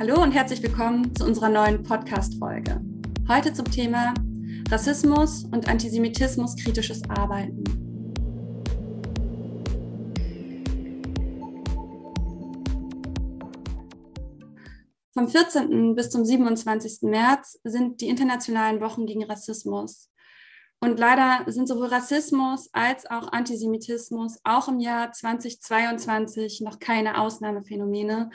Hallo und herzlich willkommen zu unserer neuen Podcast-Folge. Heute zum Thema Rassismus und Antisemitismus kritisches Arbeiten. Vom 14. bis zum 27. März sind die internationalen Wochen gegen Rassismus. Und leider sind sowohl Rassismus als auch Antisemitismus auch im Jahr 2022 noch keine Ausnahmephänomene,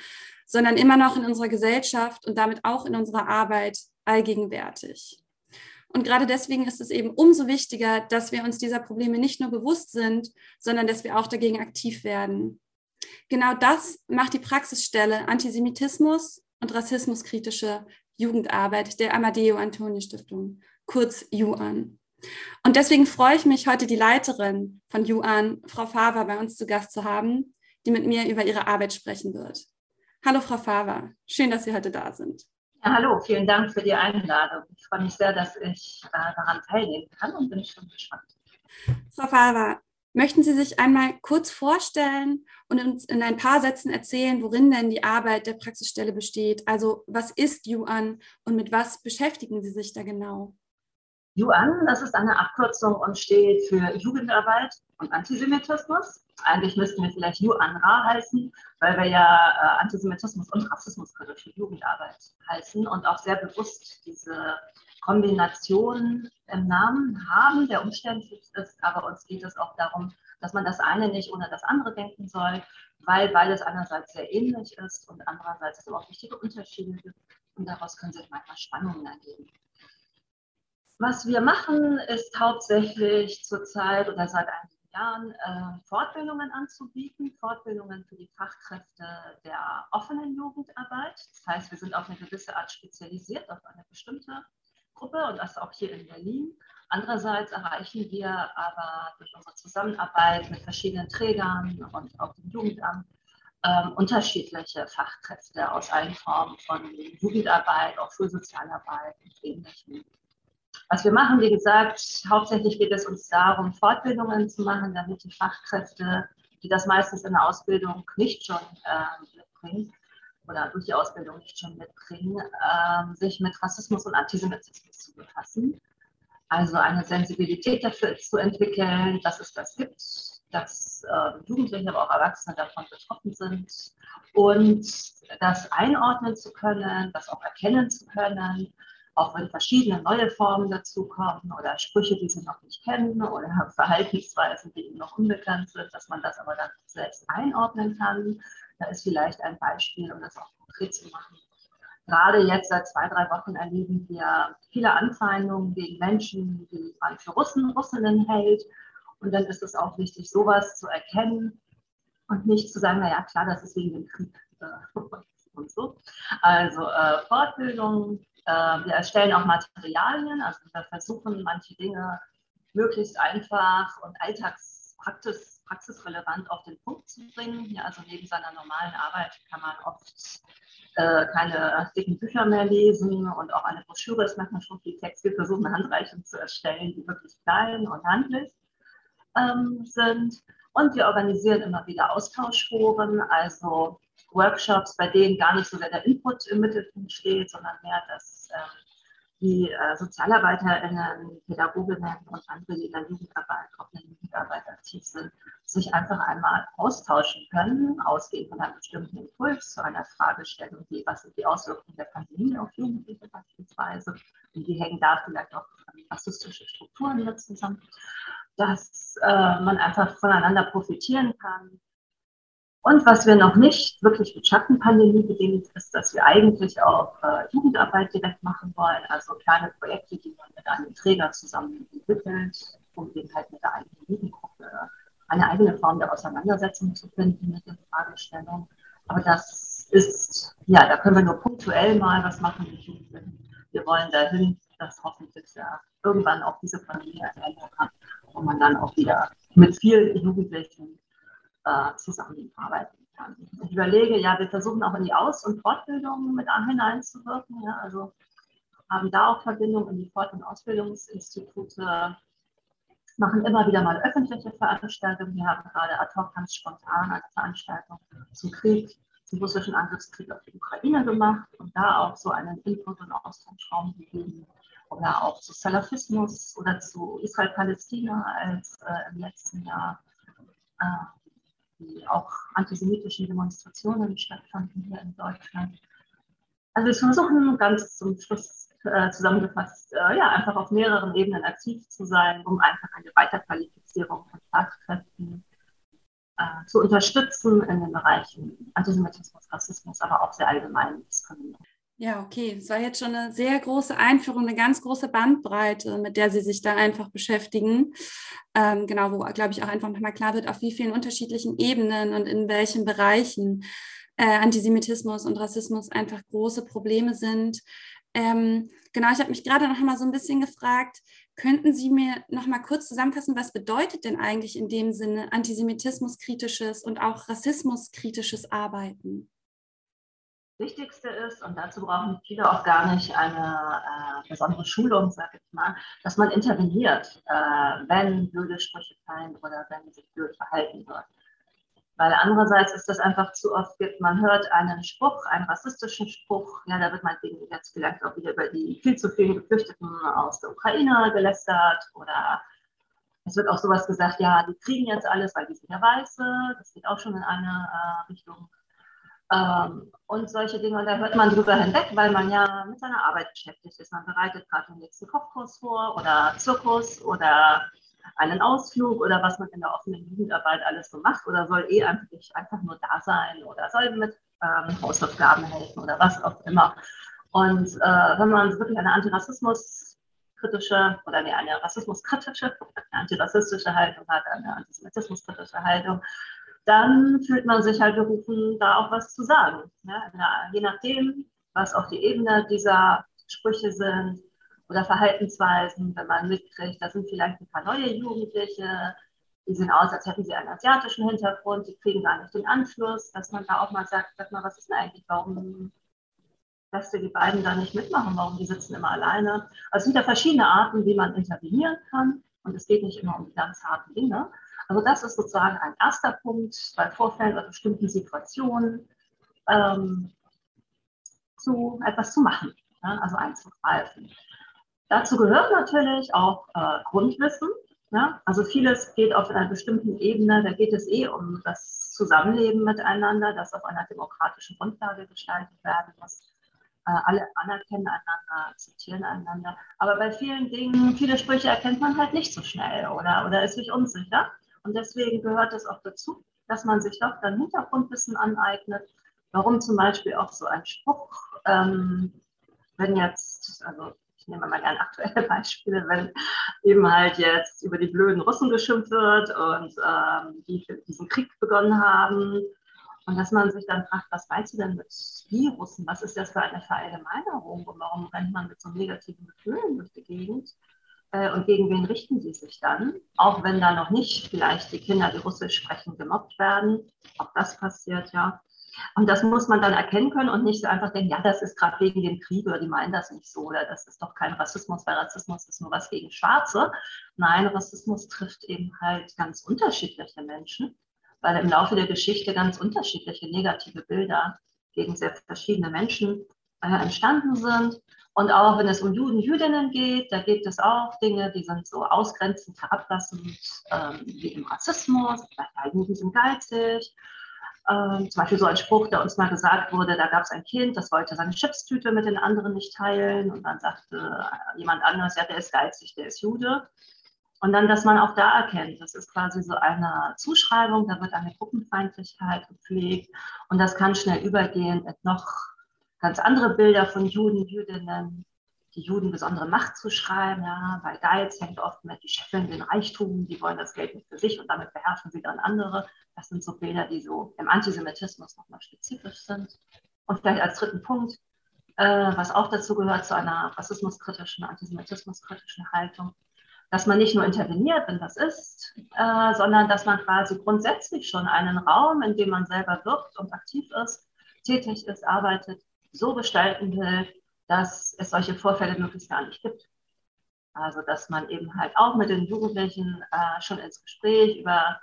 sondern immer noch in unserer Gesellschaft und damit auch in unserer Arbeit allgegenwärtig. Und gerade deswegen ist es eben umso wichtiger, dass wir uns dieser Probleme nicht nur bewusst sind, sondern dass wir auch dagegen aktiv werden. Genau das macht die Praxisstelle Antisemitismus und rassismuskritische Jugendarbeit der Amadeo Antonio Stiftung, kurz JUAN. Und deswegen freue ich mich, heute die Leiterin von Yuan, Frau Faver, bei uns zu Gast zu haben, die mit mir über ihre Arbeit sprechen wird. Hallo, Frau Faver. Schön, dass Sie heute da sind. Ja, hallo, vielen Dank für die Einladung. Ich freue mich sehr, dass ich äh, daran teilnehmen kann und bin schon gespannt. Frau Faver, möchten Sie sich einmal kurz vorstellen und uns in ein paar Sätzen erzählen, worin denn die Arbeit der Praxisstelle besteht? Also, was ist Yuan und mit was beschäftigen Sie sich da genau? Yuan, das ist eine Abkürzung und steht für Jugendarbeit und Antisemitismus. Eigentlich müssten wir vielleicht Yuan-Ra heißen, weil wir ja äh, Antisemitismus und rassismuskritische Jugendarbeit heißen und auch sehr bewusst diese Kombination im Namen haben, der umständlich ist, aber uns geht es auch darum, dass man das eine nicht ohne das andere denken soll, weil beides einerseits sehr ähnlich ist und andererseits es aber auch wichtige Unterschiede gibt und daraus können sich manchmal Spannungen ergeben. Was wir machen, ist hauptsächlich zurzeit oder seit einigen Jahren äh, Fortbildungen anzubieten, Fortbildungen für die Fachkräfte der offenen Jugendarbeit. Das heißt, wir sind auf eine gewisse Art spezialisiert, auf eine bestimmte Gruppe und das auch hier in Berlin. Andererseits erreichen wir aber durch unsere Zusammenarbeit mit verschiedenen Trägern und auch dem Jugendamt ähm, unterschiedliche Fachkräfte aus allen Formen von Jugendarbeit, auch Schulsozialarbeit und ähnlichem. Was wir machen, wie gesagt, hauptsächlich geht es uns darum, Fortbildungen zu machen, damit die Fachkräfte, die das meistens in der Ausbildung nicht schon äh, mitbringen oder durch die Ausbildung nicht schon mitbringen, äh, sich mit Rassismus und Antisemitismus zu befassen. Also eine Sensibilität dafür zu entwickeln, dass es das gibt, dass äh, Jugendliche, aber auch Erwachsene davon betroffen sind und das einordnen zu können, das auch erkennen zu können auch wenn verschiedene neue Formen dazukommen oder Sprüche, die sie noch nicht kennen oder Verhaltensweisen, die ihnen noch unbekannt sind, dass man das aber dann selbst einordnen kann. Da ist vielleicht ein Beispiel, um das auch konkret zu machen. Gerade jetzt seit zwei, drei Wochen erleben wir viele Anfeindungen gegen Menschen, die man für Russen, Russinnen hält. Und dann ist es auch wichtig, sowas zu erkennen und nicht zu sagen, naja, klar, das ist wegen dem Krieg und so. Also äh, Fortbildung, wir erstellen auch Materialien, also wir versuchen manche Dinge möglichst einfach und alltagspraxis praxisrelevant auf den Punkt zu bringen. Ja, also neben seiner normalen Arbeit kann man oft äh, keine dicken Bücher mehr lesen und auch eine Broschüre ist manchmal schon viel Text. Wir versuchen eine Handreichung zu erstellen, die wirklich klein und handlich ähm, sind. Und wir organisieren immer wieder Austauschforen, also Workshops, bei denen gar nicht so sehr der Input im Mittelpunkt steht, sondern mehr, dass äh, die äh, SozialarbeiterInnen, Pädagoginnen und andere, die in der Jugendarbeit, auch in der Jugendarbeit aktiv sind, sich einfach einmal austauschen können, ausgehend von einem bestimmten Impuls zu einer Fragestellung, wie was sind die Auswirkungen der Pandemie auf Jugendliche beispielsweise? Und wie hängen da vielleicht auch rassistische Strukturen mit zusammen, dass äh, man einfach voneinander profitieren kann, und was wir noch nicht wirklich mit Schattenpandemie bedingt, ist, dass wir eigentlich auch äh, Jugendarbeit direkt machen wollen, also kleine Projekte, die man mit einem Träger zusammen entwickelt, um eben halt mit der eigenen Jugendgruppe eine eigene Form der Auseinandersetzung zu finden mit den Fragestellungen. Aber das ist, ja, da können wir nur punktuell mal was machen. Wir wollen dahin, dass hoffentlich ja irgendwann auch diese Pandemie ein Ende hat, wo man dann auch wieder mit vielen Jugendlichen äh, zusammenarbeiten kann. Ich überlege, ja, wir versuchen auch in die Aus- und Fortbildung mit hineinzuwirken. Ja, also haben da auch Verbindungen in die Fort- und Ausbildungsinstitute, machen immer wieder mal öffentliche Veranstaltungen. Wir haben gerade ad hoc ganz spontan eine Veranstaltung zum Krieg zum russischen Angriffskrieg auf die Ukraine gemacht und da auch so einen Input- und Austauschraum gegeben. Oder auch zu Salafismus oder zu Israel-Palästina als äh, im letzten Jahr äh, die auch antisemitischen Demonstrationen stattfanden hier in Deutschland. Also wir versuchen ganz zum Schluss äh, zusammengefasst, äh, ja, einfach auf mehreren Ebenen aktiv zu sein, um einfach eine Weiterqualifizierung von Fachkräften äh, zu unterstützen in den Bereichen Antisemitismus, Rassismus, aber auch sehr allgemein Diskriminierung. Ja, okay. Es war jetzt schon eine sehr große Einführung, eine ganz große Bandbreite, mit der Sie sich da einfach beschäftigen. Ähm, genau, wo, glaube ich, auch einfach nochmal klar wird, auf wie vielen unterschiedlichen Ebenen und in welchen Bereichen äh, Antisemitismus und Rassismus einfach große Probleme sind. Ähm, genau, ich habe mich gerade noch mal so ein bisschen gefragt, könnten Sie mir noch mal kurz zusammenfassen, was bedeutet denn eigentlich in dem Sinne antisemitismuskritisches und auch rassismuskritisches Arbeiten? Wichtigste ist, und dazu brauchen viele auch gar nicht eine äh, besondere Schulung, sage ich mal, dass man interveniert, äh, wenn blöde Sprüche fallen oder wenn sich blöd verhalten wird. Weil andererseits ist das einfach zu oft gibt, man hört einen Spruch, einen rassistischen Spruch, ja, da wird man jetzt vielleicht auch wieder über die viel zu vielen Geflüchteten aus der Ukraine gelästert oder es wird auch sowas gesagt, ja, die kriegen jetzt alles, weil die sind ja Weiße, das geht auch schon in eine äh, Richtung ähm, und solche Dinge. Und da hört man drüber hinweg, weil man ja mit seiner Arbeit beschäftigt ist. Man bereitet gerade den nächsten Kochkurs vor oder Zirkus oder einen Ausflug oder was man in der offenen Jugendarbeit alles so macht oder soll eh einfach, einfach nur da sein oder soll mit ähm, Hausaufgaben helfen oder was auch immer. Und äh, wenn man wirklich eine Antirassismus-kritische oder nee, eine rassismuskritische, eine antirassistische Haltung hat, eine antisemitismuskritische Haltung, dann fühlt man sich halt berufen, da auch was zu sagen. Ja? Je nachdem, was auf die Ebene dieser Sprüche sind oder Verhaltensweisen, wenn man mitkriegt, da sind vielleicht ein paar neue Jugendliche, die sehen aus, als hätten sie einen asiatischen Hintergrund, die kriegen gar nicht den Anschluss, dass man da auch mal sagt, sag mal, was ist denn eigentlich, warum lässt du die beiden da nicht mitmachen, warum die sitzen immer alleine. Also es sind ja verschiedene Arten, wie man intervenieren kann und es geht nicht immer um die ganz harten Dinge. Also das ist sozusagen ein erster Punkt bei Vorfällen oder bestimmten Situationen ähm, zu etwas zu machen, ja, also einzugreifen. Dazu gehört natürlich auch äh, Grundwissen. Ja? Also vieles geht auf einer bestimmten Ebene, da geht es eh um das Zusammenleben miteinander, das auf einer demokratischen Grundlage gestaltet werden muss. Äh, alle anerkennen einander, akzeptieren einander. Aber bei vielen Dingen, viele Sprüche erkennt man halt nicht so schnell oder, oder ist sich unsicher. Und deswegen gehört es auch dazu, dass man sich doch dann Hintergrundwissen aneignet, warum zum Beispiel auch so ein Spruch, ähm, wenn jetzt, also ich nehme mal gerne aktuelle Beispiele, wenn eben halt jetzt über die blöden Russen geschimpft wird und ähm, die diesen Krieg begonnen haben und dass man sich dann fragt, was weißt du denn mit Virussen? Was ist das für eine Verallgemeinerung? Und warum rennt man mit so negativen Gefühlen durch die Gegend? Äh, und gegen wen richten sie sich dann? Auch wenn da noch nicht vielleicht die Kinder, die Russisch sprechen, gemobbt werden. Auch das passiert ja. Und das muss man dann erkennen können und nicht so einfach denken, ja, das ist gerade wegen dem Krieg oder die meinen das nicht so oder das ist doch kein Rassismus, weil Rassismus ist nur was gegen Schwarze. Nein, Rassismus trifft eben halt ganz unterschiedliche Menschen, weil im Laufe der Geschichte ganz unterschiedliche negative Bilder gegen sehr verschiedene Menschen äh, entstanden sind. Und auch wenn es um Juden, Jüdinnen geht, da gibt es auch Dinge, die sind so ausgrenzend, herablassend, ähm, wie im Rassismus. Ja, Juden sind geizig. Ähm, zum Beispiel so ein Spruch, der uns mal gesagt wurde, da gab es ein Kind, das wollte seine Chipstüte mit den anderen nicht teilen. Und dann sagte jemand anderes, ja, der ist geizig, der ist Jude. Und dann, dass man auch da erkennt, das ist quasi so eine Zuschreibung, da wird eine Gruppenfeindlichkeit gepflegt und das kann schnell übergehen in noch ganz andere Bilder von Juden, Jüdinnen, die Juden besondere Macht zu schreiben. Ja, bei Geiz hängt oft mit, die scheffeln den Reichtum, die wollen das Geld nicht für sich und damit beherrschen sie dann andere. Das sind so Bilder, die so im Antisemitismus nochmal spezifisch sind. Und vielleicht als dritten Punkt, äh, was auch dazu gehört, zu einer rassismuskritischen, antisemitismuskritischen Haltung, dass man nicht nur interveniert, wenn das ist, äh, sondern dass man quasi grundsätzlich schon einen Raum, in dem man selber wirkt und aktiv ist, tätig ist, arbeitet, so gestalten will, dass es solche Vorfälle möglichst gar nicht gibt. Also dass man eben halt auch mit den Jugendlichen äh, schon ins Gespräch über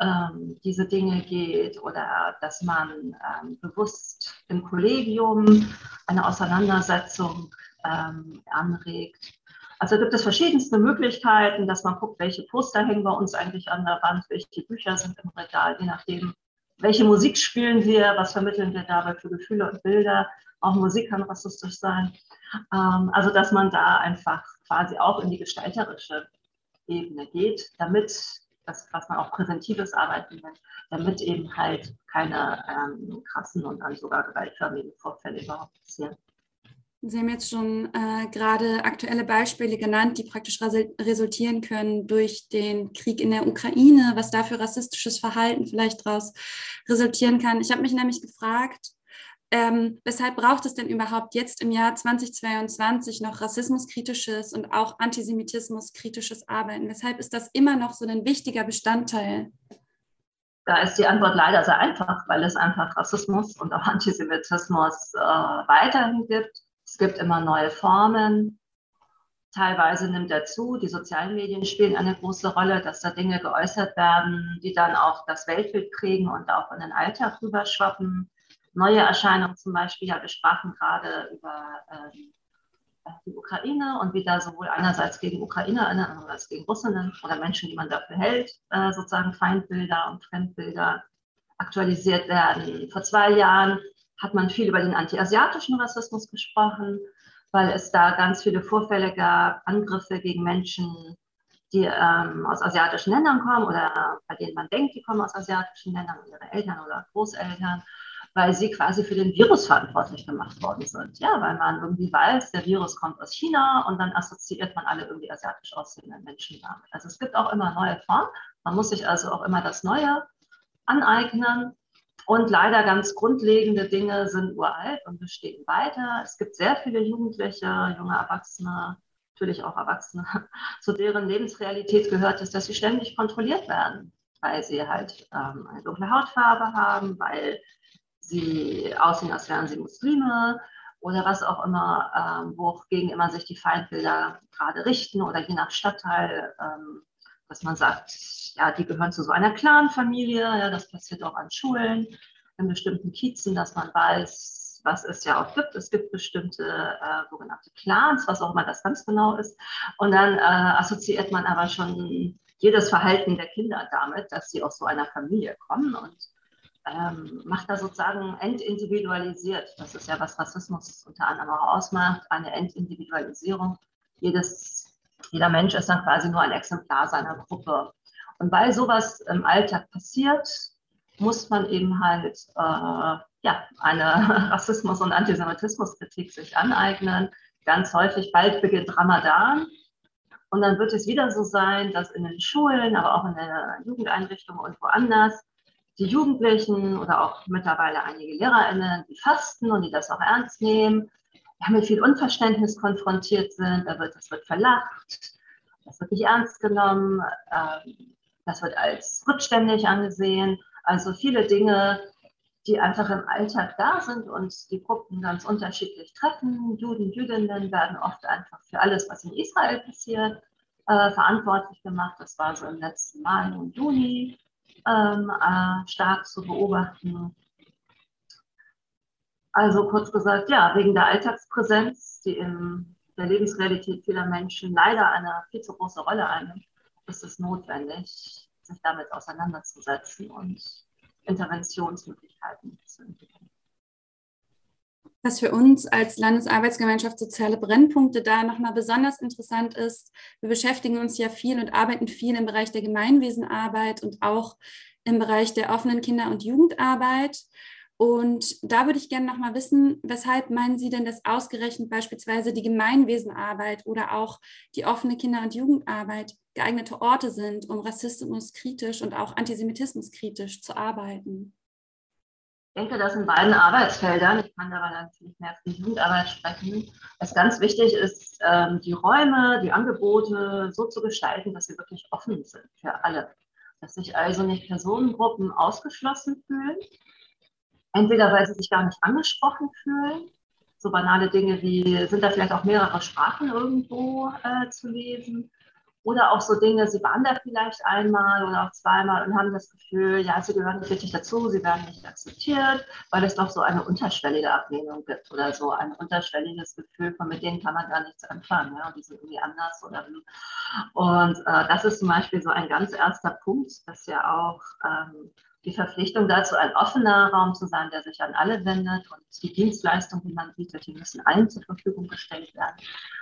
ähm, diese Dinge geht oder dass man ähm, bewusst im Kollegium eine Auseinandersetzung ähm, anregt. Also gibt es verschiedenste Möglichkeiten, dass man guckt, welche Poster hängen bei uns eigentlich an der Wand, welche Bücher sind im Regal, je nachdem, welche Musik spielen wir, was vermitteln wir dabei für Gefühle und Bilder. Auch Musik kann rassistisch sein. Ähm, also dass man da einfach quasi auch in die gestalterische Ebene geht, damit das, was man auch präsentives Arbeiten nennt, damit eben halt keine ähm, krassen und dann sogar gewaltförmigen Vorfälle überhaupt passieren. Sie haben jetzt schon äh, gerade aktuelle Beispiele genannt, die praktisch resultieren können durch den Krieg in der Ukraine, was da für rassistisches Verhalten vielleicht daraus resultieren kann. Ich habe mich nämlich gefragt, ähm, weshalb braucht es denn überhaupt jetzt im Jahr 2022 noch rassismuskritisches und auch antisemitismuskritisches Arbeiten? Weshalb ist das immer noch so ein wichtiger Bestandteil? Da ist die Antwort leider sehr einfach, weil es einfach Rassismus und auch Antisemitismus äh, weiterhin gibt. Es gibt immer neue Formen. Teilweise nimmt er zu. Die sozialen Medien spielen eine große Rolle, dass da Dinge geäußert werden, die dann auch das Weltbild prägen und auch in den Alltag rüberschwappen neue Erscheinungen zum Beispiel. Ja, wir sprachen gerade über ähm, die Ukraine und wie da sowohl einerseits gegen Ukrainer, andererseits gegen Russinnen oder Menschen, die man dafür hält, äh, sozusagen Feindbilder und Fremdbilder aktualisiert werden. Vor zwei Jahren hat man viel über den antiasiatischen Rassismus gesprochen, weil es da ganz viele Vorfälle gab, Angriffe gegen Menschen, die ähm, aus asiatischen Ländern kommen oder bei denen man denkt, die kommen aus asiatischen Ländern, ihre Eltern oder Großeltern weil sie quasi für den Virus verantwortlich gemacht worden sind. Ja, weil man irgendwie weiß, der Virus kommt aus China und dann assoziiert man alle irgendwie asiatisch aussehenden Menschen damit. Also es gibt auch immer neue Formen. Man muss sich also auch immer das Neue aneignen. Und leider ganz grundlegende Dinge sind uralt und bestehen weiter. Es gibt sehr viele Jugendliche, junge Erwachsene, natürlich auch Erwachsene, zu deren Lebensrealität gehört es, dass sie ständig kontrolliert werden, weil sie halt ähm, eine dunkle Hautfarbe haben, weil sie aussehen, als wären sie Muslime oder was auch immer, ähm, wogegen immer sich die Feindbilder gerade richten oder je nach Stadtteil, ähm, dass man sagt, ja, die gehören zu so einer Clanfamilie, ja, das passiert auch an Schulen, in bestimmten Kiezen, dass man weiß, was es ja auch gibt. Es gibt bestimmte äh, sogenannte Clans, was auch immer das ganz genau ist. Und dann äh, assoziiert man aber schon jedes Verhalten der Kinder damit, dass sie aus so einer Familie kommen und ähm, macht da sozusagen entindividualisiert. Das ist ja, was Rassismus unter anderem auch ausmacht, eine Entindividualisierung. Jedes, jeder Mensch ist dann quasi nur ein Exemplar seiner Gruppe. Und weil sowas im Alltag passiert, muss man eben halt äh, ja, eine Rassismus- und Antisemitismuskritik sich aneignen. Ganz häufig, bald beginnt Ramadan. Und dann wird es wieder so sein, dass in den Schulen, aber auch in der Jugendeinrichtung und woanders die Jugendlichen oder auch mittlerweile einige LehrerInnen, die fasten und die das auch ernst nehmen, ja, mit viel Unverständnis konfrontiert sind. Da wird, das wird verlacht, das wird nicht ernst genommen, ähm, das wird als rückständig angesehen. Also viele Dinge, die einfach im Alltag da sind und die Gruppen ganz unterschiedlich treffen. Juden, Jüdinnen werden oft einfach für alles, was in Israel passiert, äh, verantwortlich gemacht. Das war so im letzten Mai und Juni ähm, äh, stark zu beobachten. Also kurz gesagt, ja, wegen der Alltagspräsenz, die in der Lebensrealität vieler Menschen leider eine viel zu große Rolle einnimmt, ist es notwendig, sich damit auseinanderzusetzen und Interventionsmöglichkeiten zu entwickeln was für uns als Landesarbeitsgemeinschaft Soziale Brennpunkte da nochmal besonders interessant ist. Wir beschäftigen uns ja viel und arbeiten viel im Bereich der Gemeinwesenarbeit und auch im Bereich der offenen Kinder- und Jugendarbeit. Und da würde ich gerne nochmal wissen, weshalb meinen Sie denn, dass ausgerechnet beispielsweise die Gemeinwesenarbeit oder auch die offene Kinder- und Jugendarbeit geeignete Orte sind, um Rassismus kritisch und auch Antisemitismus kritisch zu arbeiten? Ich denke, dass in beiden Arbeitsfeldern, ich kann aber natürlich mehr für die Jugendarbeit sprechen, es ganz wichtig ist, ähm, die Räume, die Angebote so zu gestalten, dass sie wirklich offen sind für alle. Dass sich also nicht Personengruppen ausgeschlossen fühlen, entweder weil sie sich gar nicht angesprochen fühlen, so banale Dinge wie, sind da vielleicht auch mehrere Sprachen irgendwo äh, zu lesen, Oder auch so Dinge, sie waren da vielleicht einmal oder auch zweimal und haben das Gefühl, ja, sie gehören nicht richtig dazu, sie werden nicht akzeptiert, weil es doch so eine unterschwellige Ablehnung gibt oder so ein unterschwelliges Gefühl, von mit denen kann man gar nichts anfangen. Ja, und die sind irgendwie anders oder Und äh, das ist zum Beispiel so ein ganz erster Punkt, dass ja auch ähm, die Verpflichtung dazu, ein offener Raum zu sein, der sich an alle wendet und die Dienstleistungen, die man bietet, die müssen allen zur Verfügung gestellt werden,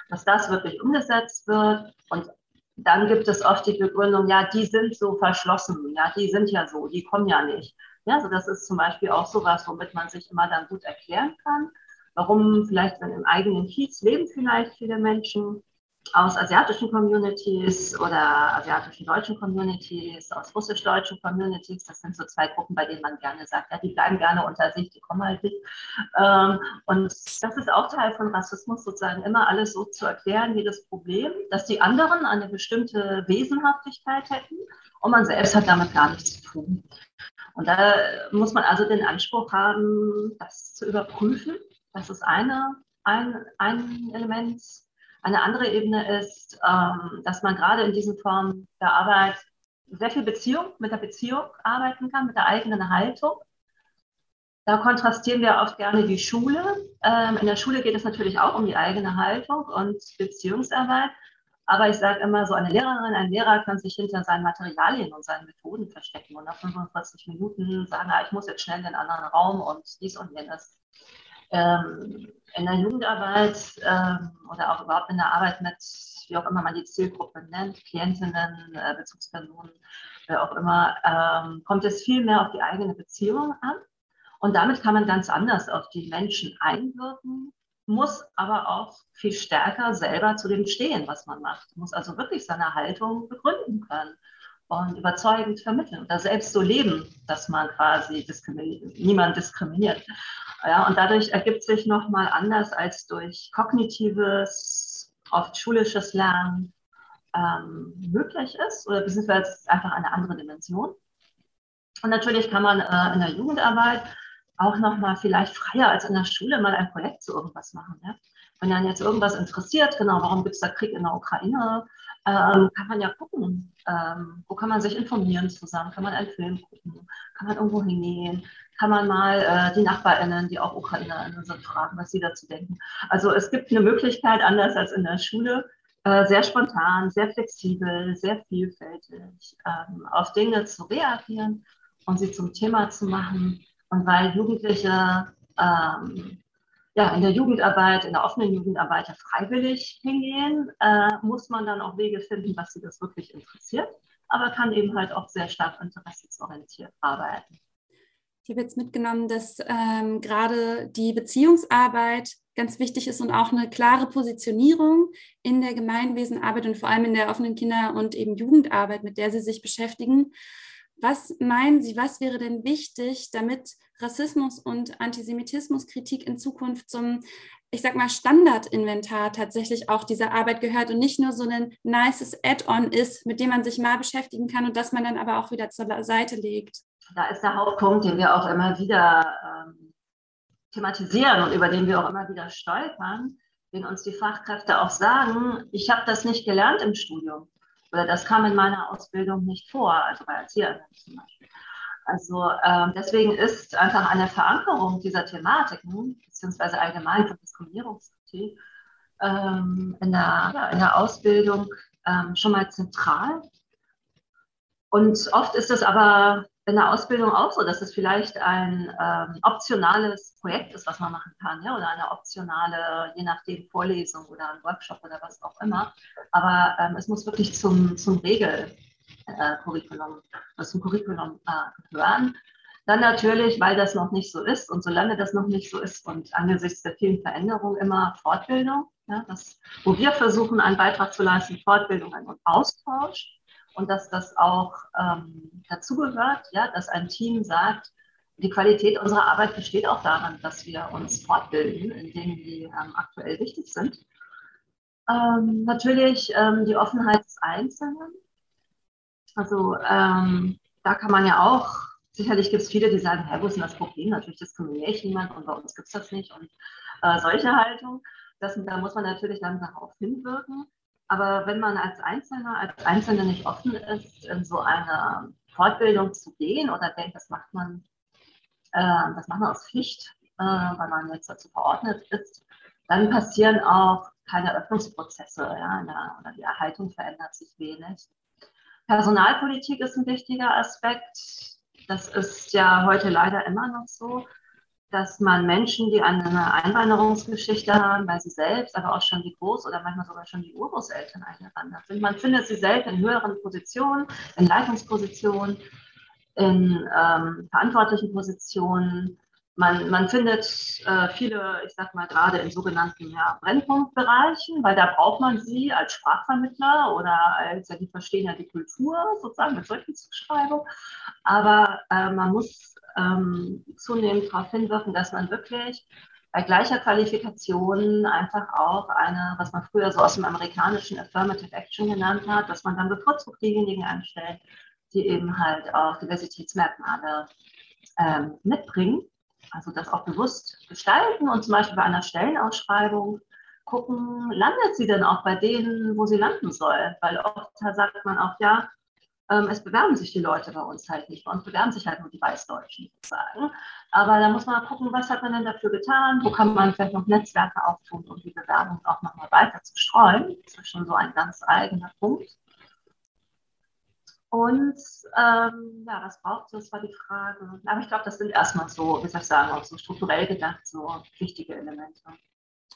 dass das wirklich umgesetzt wird und dann gibt es oft die Begründung, ja, die sind so verschlossen, ja, die sind ja so, die kommen ja nicht. Ja, also das ist zum Beispiel auch sowas, womit man sich immer dann gut erklären kann, warum vielleicht, wenn im eigenen Kiez leben vielleicht viele Menschen, aus asiatischen Communities oder asiatischen deutschen Communities, aus russisch-deutschen Communities. Das sind so zwei Gruppen, bei denen man gerne sagt, ja, die bleiben gerne unter sich, die kommen halt nicht. Ähm, und das ist auch Teil von Rassismus, sozusagen immer alles so zu erklären, wie das Problem, dass die anderen eine bestimmte Wesenhaftigkeit hätten und man selbst hat damit gar nichts zu tun. Und da muss man also den Anspruch haben, das zu überprüfen. Das ist eine, ein, ein Element eine andere Ebene ist, ähm, dass man gerade in diesen Formen der Arbeit sehr viel Beziehung mit der Beziehung arbeiten kann, mit der eigenen Haltung. Da kontrastieren wir oft gerne die Schule. Ähm, in der Schule geht es natürlich auch um die eigene Haltung und Beziehungsarbeit. Aber ich sage immer, so eine Lehrerin, ein Lehrer kann sich hinter seinen Materialien und seinen Methoden verstecken und nach 45 Minuten sagen, ah, ich muss jetzt schnell in den anderen Raum und dies und jenes. Ähm, in der Jugendarbeit ähm, oder auch überhaupt in der Arbeit mit, wie auch immer man die Zielgruppe nennt, Klientinnen, äh, Bezugspersonen, wer auch immer, ähm, kommt es viel mehr auf die eigene Beziehung an. Und damit kann man ganz anders auf die Menschen einwirken, muss aber auch viel stärker selber zu dem stehen, was man macht. Muss also wirklich seine Haltung begründen können und überzeugend vermitteln oder selbst so leben, dass man quasi diskriminiert, niemand diskriminiert. Ja, und dadurch ergibt sich nochmal anders als durch kognitives, oft schulisches Lernen ähm, möglich ist oder beziehungsweise einfach eine andere Dimension. Und natürlich kann man äh, in der Jugendarbeit auch nochmal vielleicht freier als in der Schule mal ein Projekt zu irgendwas machen. Ja? Wenn dann jetzt irgendwas interessiert, genau, warum gibt es da Krieg in der Ukraine, ähm, kann man ja gucken, ähm, wo kann man sich informieren zusammen, kann man einen Film gucken, kann man irgendwo hingehen, kann man mal äh, die NachbarInnen, die auch UkrainerInnen sind, fragen, was sie dazu denken. Also es gibt eine Möglichkeit, anders als in der Schule, äh, sehr spontan, sehr flexibel, sehr vielfältig ähm, auf Dinge zu reagieren und sie zum Thema zu machen. Und weil Jugendliche ähm, ja, in der Jugendarbeit, in der offenen Jugendarbeit ja freiwillig hingehen, äh, muss man dann auch Wege finden, was sie das wirklich interessiert, aber kann eben halt auch sehr stark interessensorientiert arbeiten. Ich habe jetzt mitgenommen, dass ähm, gerade die Beziehungsarbeit ganz wichtig ist und auch eine klare Positionierung in der Gemeinwesenarbeit und vor allem in der offenen Kinder- und eben Jugendarbeit, mit der Sie sich beschäftigen. Was meinen Sie, was wäre denn wichtig, damit Rassismus und Antisemitismuskritik in Zukunft zum, ich sag mal, Standardinventar tatsächlich auch dieser Arbeit gehört und nicht nur so ein nices Add-on ist, mit dem man sich mal beschäftigen kann und das man dann aber auch wieder zur Seite legt? da ist der Hauptpunkt, den wir auch immer wieder ähm, thematisieren und über den wir auch immer wieder stolpern, den uns die Fachkräfte auch sagen, ich habe das nicht gelernt im Studium das kam in meiner Ausbildung nicht vor, also bei Erzieherinnen zum Beispiel. Also ähm, deswegen ist einfach eine Verankerung dieser Thematiken, beziehungsweise allgemein von Diskriminierungskritik, ähm, in, der, ja, in der Ausbildung ähm, schon mal zentral. Und oft ist es aber in der Ausbildung auch so, dass es vielleicht ein ähm, optionales Projekt ist, was man machen kann, ja, oder eine optionale, je nachdem, Vorlesung oder ein Workshop oder was auch immer. Aber ähm, es muss wirklich zum, zum Regelcurriculum, äh, zum Curriculum äh, gehören. Dann natürlich, weil das noch nicht so ist und solange das noch nicht so ist und angesichts der vielen Veränderungen immer Fortbildung, ja, das, wo wir versuchen, einen Beitrag zu leisten, Fortbildung und Austausch und dass das auch ähm, dazugehört, ja, dass ein Team sagt, die Qualität unserer Arbeit besteht auch daran, dass wir uns fortbilden in Dingen, die ähm, aktuell wichtig sind. Ähm, natürlich ähm, die Offenheit des Einzelnen. Also ähm, da kann man ja auch, sicherlich gibt es viele, die sagen, hey, wo ist denn das Problem? Natürlich diskriminiere ich niemanden und bei uns gibt es das nicht und äh, solche Haltung. Das, da muss man natürlich dann darauf hinwirken. Aber wenn man als Einzelner, als Einzelne nicht offen ist, in so eine Fortbildung zu gehen oder denkt, das macht man, äh, das macht man aus Pflicht, äh, weil man jetzt dazu verordnet ist, dann passieren auch keine Öffnungsprozesse ja, der, oder die Erhaltung verändert sich wenig. Personalpolitik ist ein wichtiger Aspekt. Das ist ja heute leider immer noch so, dass man Menschen, die eine Einwanderungsgeschichte haben, weil sie selbst, aber auch schon die Groß- oder manchmal sogar schon die Urgroßeltern eingewandert sind, man findet sie selbst in höheren Positionen, in Leitungspositionen, in ähm, verantwortlichen Positionen, man, man findet äh, viele, ich sag mal, gerade in sogenannten ja, Brennpunktbereichen, weil da braucht man sie als Sprachvermittler oder als, ja, die verstehen ja die Kultur sozusagen mit solchen Zuschreibungen. Aber äh, man muss ähm, zunehmend darauf hinwirken, dass man wirklich bei gleicher Qualifikation einfach auch eine, was man früher so aus dem amerikanischen Affirmative Action genannt hat, dass man dann bevorzugt diejenigen anstellt, die eben halt auch Diversitätsmerkmale ähm, mitbringen also das auch bewusst gestalten und zum Beispiel bei einer Stellenausschreibung gucken, landet sie denn auch bei denen, wo sie landen soll? Weil oft sagt man auch, ja, ähm, es bewerben sich die Leute bei uns halt nicht. Bei uns bewerben sich halt nur die Weißdeutschen sozusagen. Aber da muss man gucken, was hat man denn dafür getan? Wo kann man vielleicht noch Netzwerke auftun, um die Bewerbung auch nochmal weiter zu streuen? Das ist schon so ein ganz eigener Punkt. Und ähm, ja, was braucht es, das war die Frage. Aber ich glaube, das sind erstmal so, wie soll ich sagen, auch so strukturell gedacht, so wichtige Elemente.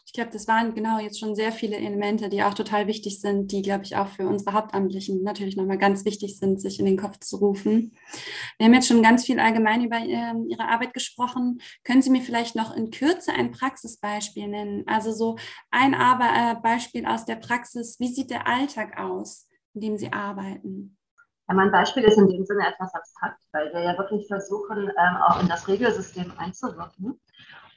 Ich glaube, das waren genau jetzt schon sehr viele Elemente, die auch total wichtig sind, die, glaube ich, auch für unsere Hauptamtlichen natürlich nochmal ganz wichtig sind, sich in den Kopf zu rufen. Wir haben jetzt schon ganz viel allgemein über äh, Ihre Arbeit gesprochen. Können Sie mir vielleicht noch in Kürze ein Praxisbeispiel nennen? Also so ein äh, Beispiel aus der Praxis. Wie sieht der Alltag aus, in dem Sie arbeiten? Ja, mein Beispiel ist in dem Sinne etwas abstrakt, weil wir ja wirklich versuchen, ähm, auch in das Regelsystem einzuwirken.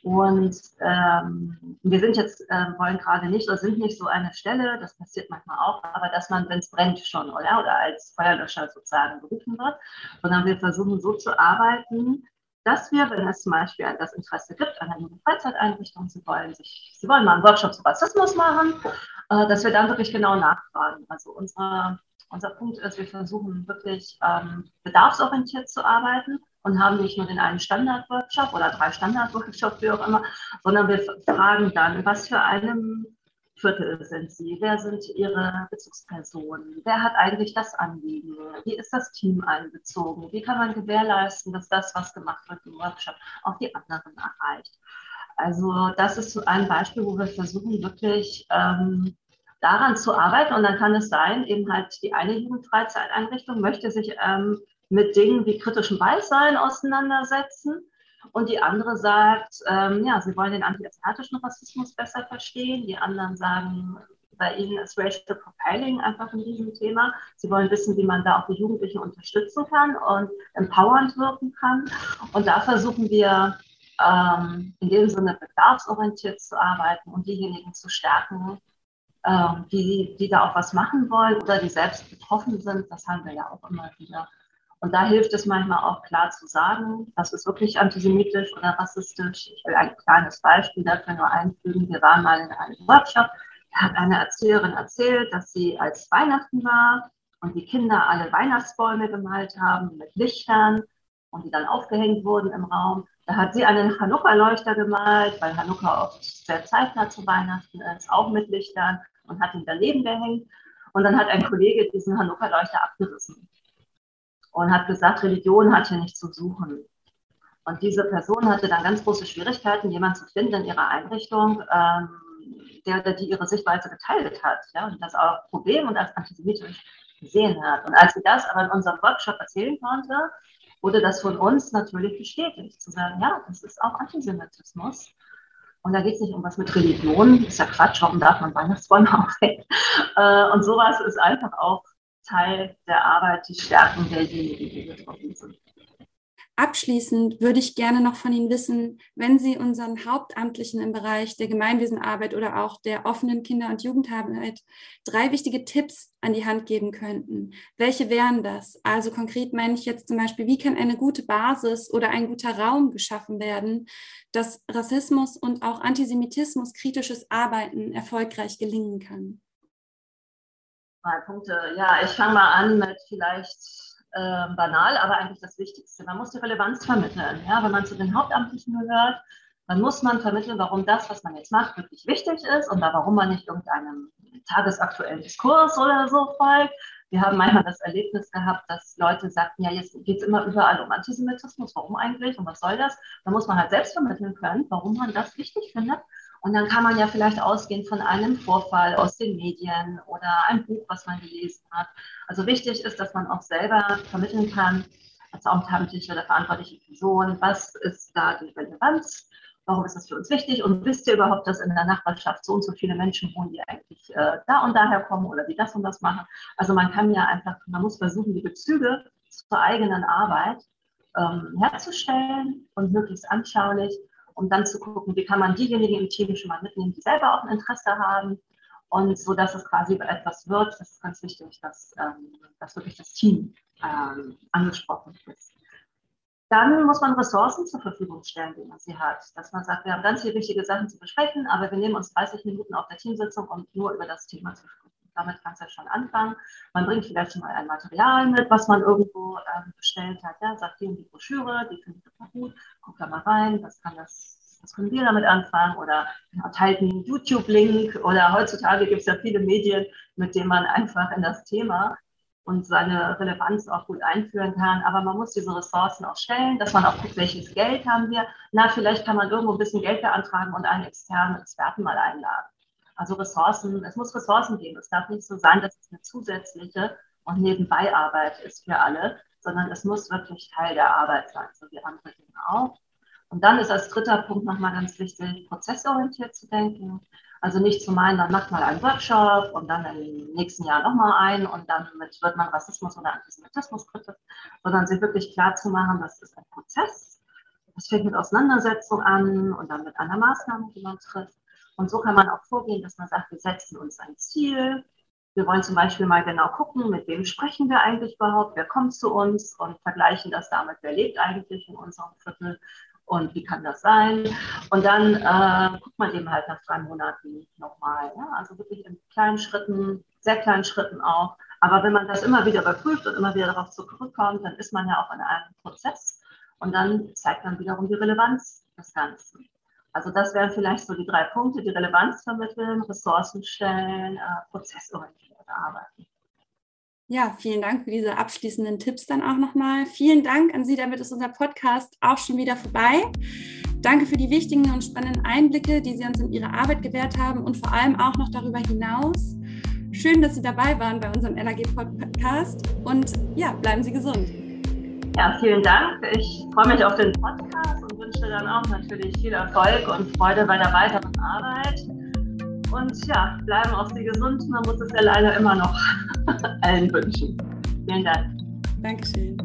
Und ähm, wir sind jetzt, äh, wollen gerade nicht oder sind nicht so eine Stelle, das passiert manchmal auch, aber dass man, wenn es brennt, schon oder, oder als Feuerlöscher sozusagen berufen wird, sondern wir versuchen so zu arbeiten, dass wir, wenn es zum Beispiel das Interesse gibt an einer Freizeiteinrichtung, sie wollen, sich, sie wollen mal einen Workshop zu Rassismus machen, äh, dass wir dann wirklich genau nachfragen. Also unsere unser Punkt ist, wir versuchen wirklich ähm, bedarfsorientiert zu arbeiten und haben nicht nur den einen Standardworkshop oder drei Standardworkshops, wie auch immer, sondern wir fragen dann, was für einem Viertel sind Sie? Wer sind Ihre Bezugspersonen? Wer hat eigentlich das Anliegen? Wie ist das Team einbezogen? Wie kann man gewährleisten, dass das, was gemacht wird im Workshop, auch die anderen erreicht? Also das ist ein Beispiel, wo wir versuchen, wirklich ähm, daran zu arbeiten. Und dann kann es sein, eben halt die eine Jugendfreizeiteinrichtung möchte sich ähm, mit Dingen wie kritischem Weißsein auseinandersetzen. Und die andere sagt, ähm, ja, sie wollen den antiasiatischen Rassismus besser verstehen. Die anderen sagen, bei ihnen ist Racial Profiling einfach ein Riesenthema. Sie wollen wissen, wie man da auch die Jugendlichen unterstützen kann und empowernd wirken kann. Und da versuchen wir ähm, in dem Sinne bedarfsorientiert zu arbeiten und diejenigen zu stärken, ähm, die, die da auch was machen wollen oder die selbst betroffen sind. Das haben wir ja auch immer wieder. Und da hilft es manchmal auch klar zu sagen, das ist wirklich antisemitisch oder rassistisch. Ich will ein kleines Beispiel dafür nur einfügen. Wir waren mal in einem Workshop, da hat eine Erzählerin erzählt, dass sie als Weihnachten war und die Kinder alle Weihnachtsbäume gemalt haben mit Lichtern und die dann aufgehängt wurden im Raum. Da hat sie einen Hanukkah-Leuchter gemalt, weil Hanukkah oft sehr zeitnah zu Weihnachten ist, auch mit Lichtern und hat ihn daneben gehängt. Und dann hat ein Kollege diesen Hanukkah-Leuchter abgerissen und hat gesagt, Religion hat hier nichts zu suchen. Und diese Person hatte dann ganz große Schwierigkeiten, jemanden zu finden in ihrer Einrichtung, ähm, der, der die ihre Sichtweise geteilt hat ja, und das auch Problem und als antisemitisch gesehen hat. Und als sie das aber in unserem Workshop erzählen konnte, wurde das von uns natürlich bestätigt, zu sagen, ja, das ist auch Antisemitismus. Und da geht es nicht um was mit Religion, ist ja Quatsch, warum darf man Weihnachtsbäume aufhängen? Äh, und sowas ist einfach auch Teil der Arbeit, die Stärken derjenigen, die betroffen sind. Abschließend würde ich gerne noch von Ihnen wissen, wenn Sie unseren Hauptamtlichen im Bereich der Gemeinwesenarbeit oder auch der offenen Kinder- und Jugendarbeit drei wichtige Tipps an die Hand geben könnten. Welche wären das? Also konkret meine ich jetzt zum Beispiel, wie kann eine gute Basis oder ein guter Raum geschaffen werden, dass Rassismus und auch Antisemitismus kritisches Arbeiten erfolgreich gelingen kann? Drei Punkte. Ja, ich fange mal an mit vielleicht äh, banal, aber eigentlich das Wichtigste. Man muss die Relevanz vermitteln. Ja? Wenn man zu den Hauptamtlichen gehört, dann muss man vermitteln, warum das, was man jetzt macht, wirklich wichtig ist und warum man nicht irgendeinem tagesaktuellen Diskurs oder so folgt. Wir haben manchmal das Erlebnis gehabt, dass Leute sagten, ja, jetzt geht es immer überall um Antisemitismus, warum eigentlich und was soll das? Da muss man halt selbst vermitteln können, warum man das wichtig findet. Und dann kann man ja vielleicht ausgehen von einem Vorfall aus den Medien oder einem Buch, was man gelesen hat. Also wichtig ist, dass man auch selber vermitteln kann, als amtliche oder verantwortliche Person, was ist da die Relevanz warum ist das für uns wichtig und wisst ihr überhaupt, dass in der Nachbarschaft so und so viele Menschen wohnen, die eigentlich äh, da und daher kommen oder die das und das machen. Also man kann ja einfach, man muss versuchen, die Bezüge zur eigenen Arbeit ähm, herzustellen und möglichst anschaulich, um dann zu gucken, wie kann man diejenigen im Team schon mal mitnehmen, die selber auch ein Interesse haben und so, dass es quasi etwas wird. Das ist ganz wichtig, dass, ähm, dass wirklich das Team ähm, angesprochen ist. Dann muss man Ressourcen zur Verfügung stellen, die man sie hat. Dass man sagt, wir haben ganz viele wichtige Sachen zu besprechen, aber wir nehmen uns 30 Minuten auf der Teamsitzung, um nur über das Thema zu sprechen. Damit kann es ja schon anfangen. Man bringt vielleicht schon mal ein Material mit, was man irgendwo ähm, bestellt hat. Ja, sagt, hier die Broschüre, die finde ich total gut, guck da mal rein, was kann das, was können wir damit anfangen? Oder teilt einen YouTube-Link oder heutzutage gibt es ja viele Medien, mit denen man einfach in das Thema und seine Relevanz auch gut einführen kann. Aber man muss diese Ressourcen auch stellen, dass man auch guckt, welches Geld haben wir. Na, vielleicht kann man irgendwo ein bisschen Geld beantragen und einen externen Experten mal einladen. Also Ressourcen, es muss Ressourcen geben. Es darf nicht so sein, dass es eine zusätzliche und nebenbei Arbeit ist für alle, sondern es muss wirklich Teil der Arbeit sein, so wie andere Dinge auch. Und dann ist als dritter Punkt nochmal ganz wichtig, prozessorientiert zu denken. Also nicht zu meinen, dann macht mal einen Workshop und dann im nächsten Jahr nochmal einen und dann wird man Rassismus oder Antisemitismus kritisch, sondern sich wirklich klar zu machen, das ist ein Prozess. Das fängt mit Auseinandersetzung an und dann mit einer Maßnahme, die man trifft. Und so kann man auch vorgehen, dass man sagt, wir setzen uns ein Ziel. Wir wollen zum Beispiel mal genau gucken, mit wem sprechen wir eigentlich überhaupt, wer kommt zu uns und vergleichen das damit, wer lebt eigentlich in unserem Viertel und wie kann das sein? Und dann äh, guckt man eben halt nach drei Monaten nochmal. Ja? Also wirklich in kleinen Schritten, sehr kleinen Schritten auch. Aber wenn man das immer wieder überprüft und immer wieder darauf zurückkommt, dann ist man ja auch in einem Prozess und dann zeigt man wiederum die Relevanz des Ganzen. Also das wären vielleicht so die drei Punkte, die Relevanz vermitteln, Ressourcen stellen, äh, prozessorientiert arbeiten. Ja, vielen Dank für diese abschließenden Tipps dann auch nochmal. Vielen Dank an Sie, damit ist unser Podcast auch schon wieder vorbei. Danke für die wichtigen und spannenden Einblicke, die Sie uns in Ihre Arbeit gewährt haben und vor allem auch noch darüber hinaus. Schön, dass Sie dabei waren bei unserem LAG-Podcast und ja, bleiben Sie gesund. Ja, vielen Dank. Ich freue mich auf den Podcast wünsche dann auch natürlich viel Erfolg und Freude bei der weiteren Arbeit. Und ja, bleiben auch Sie gesund. Man muss es ja leider immer noch allen wünschen. Vielen Dank. Dankeschön.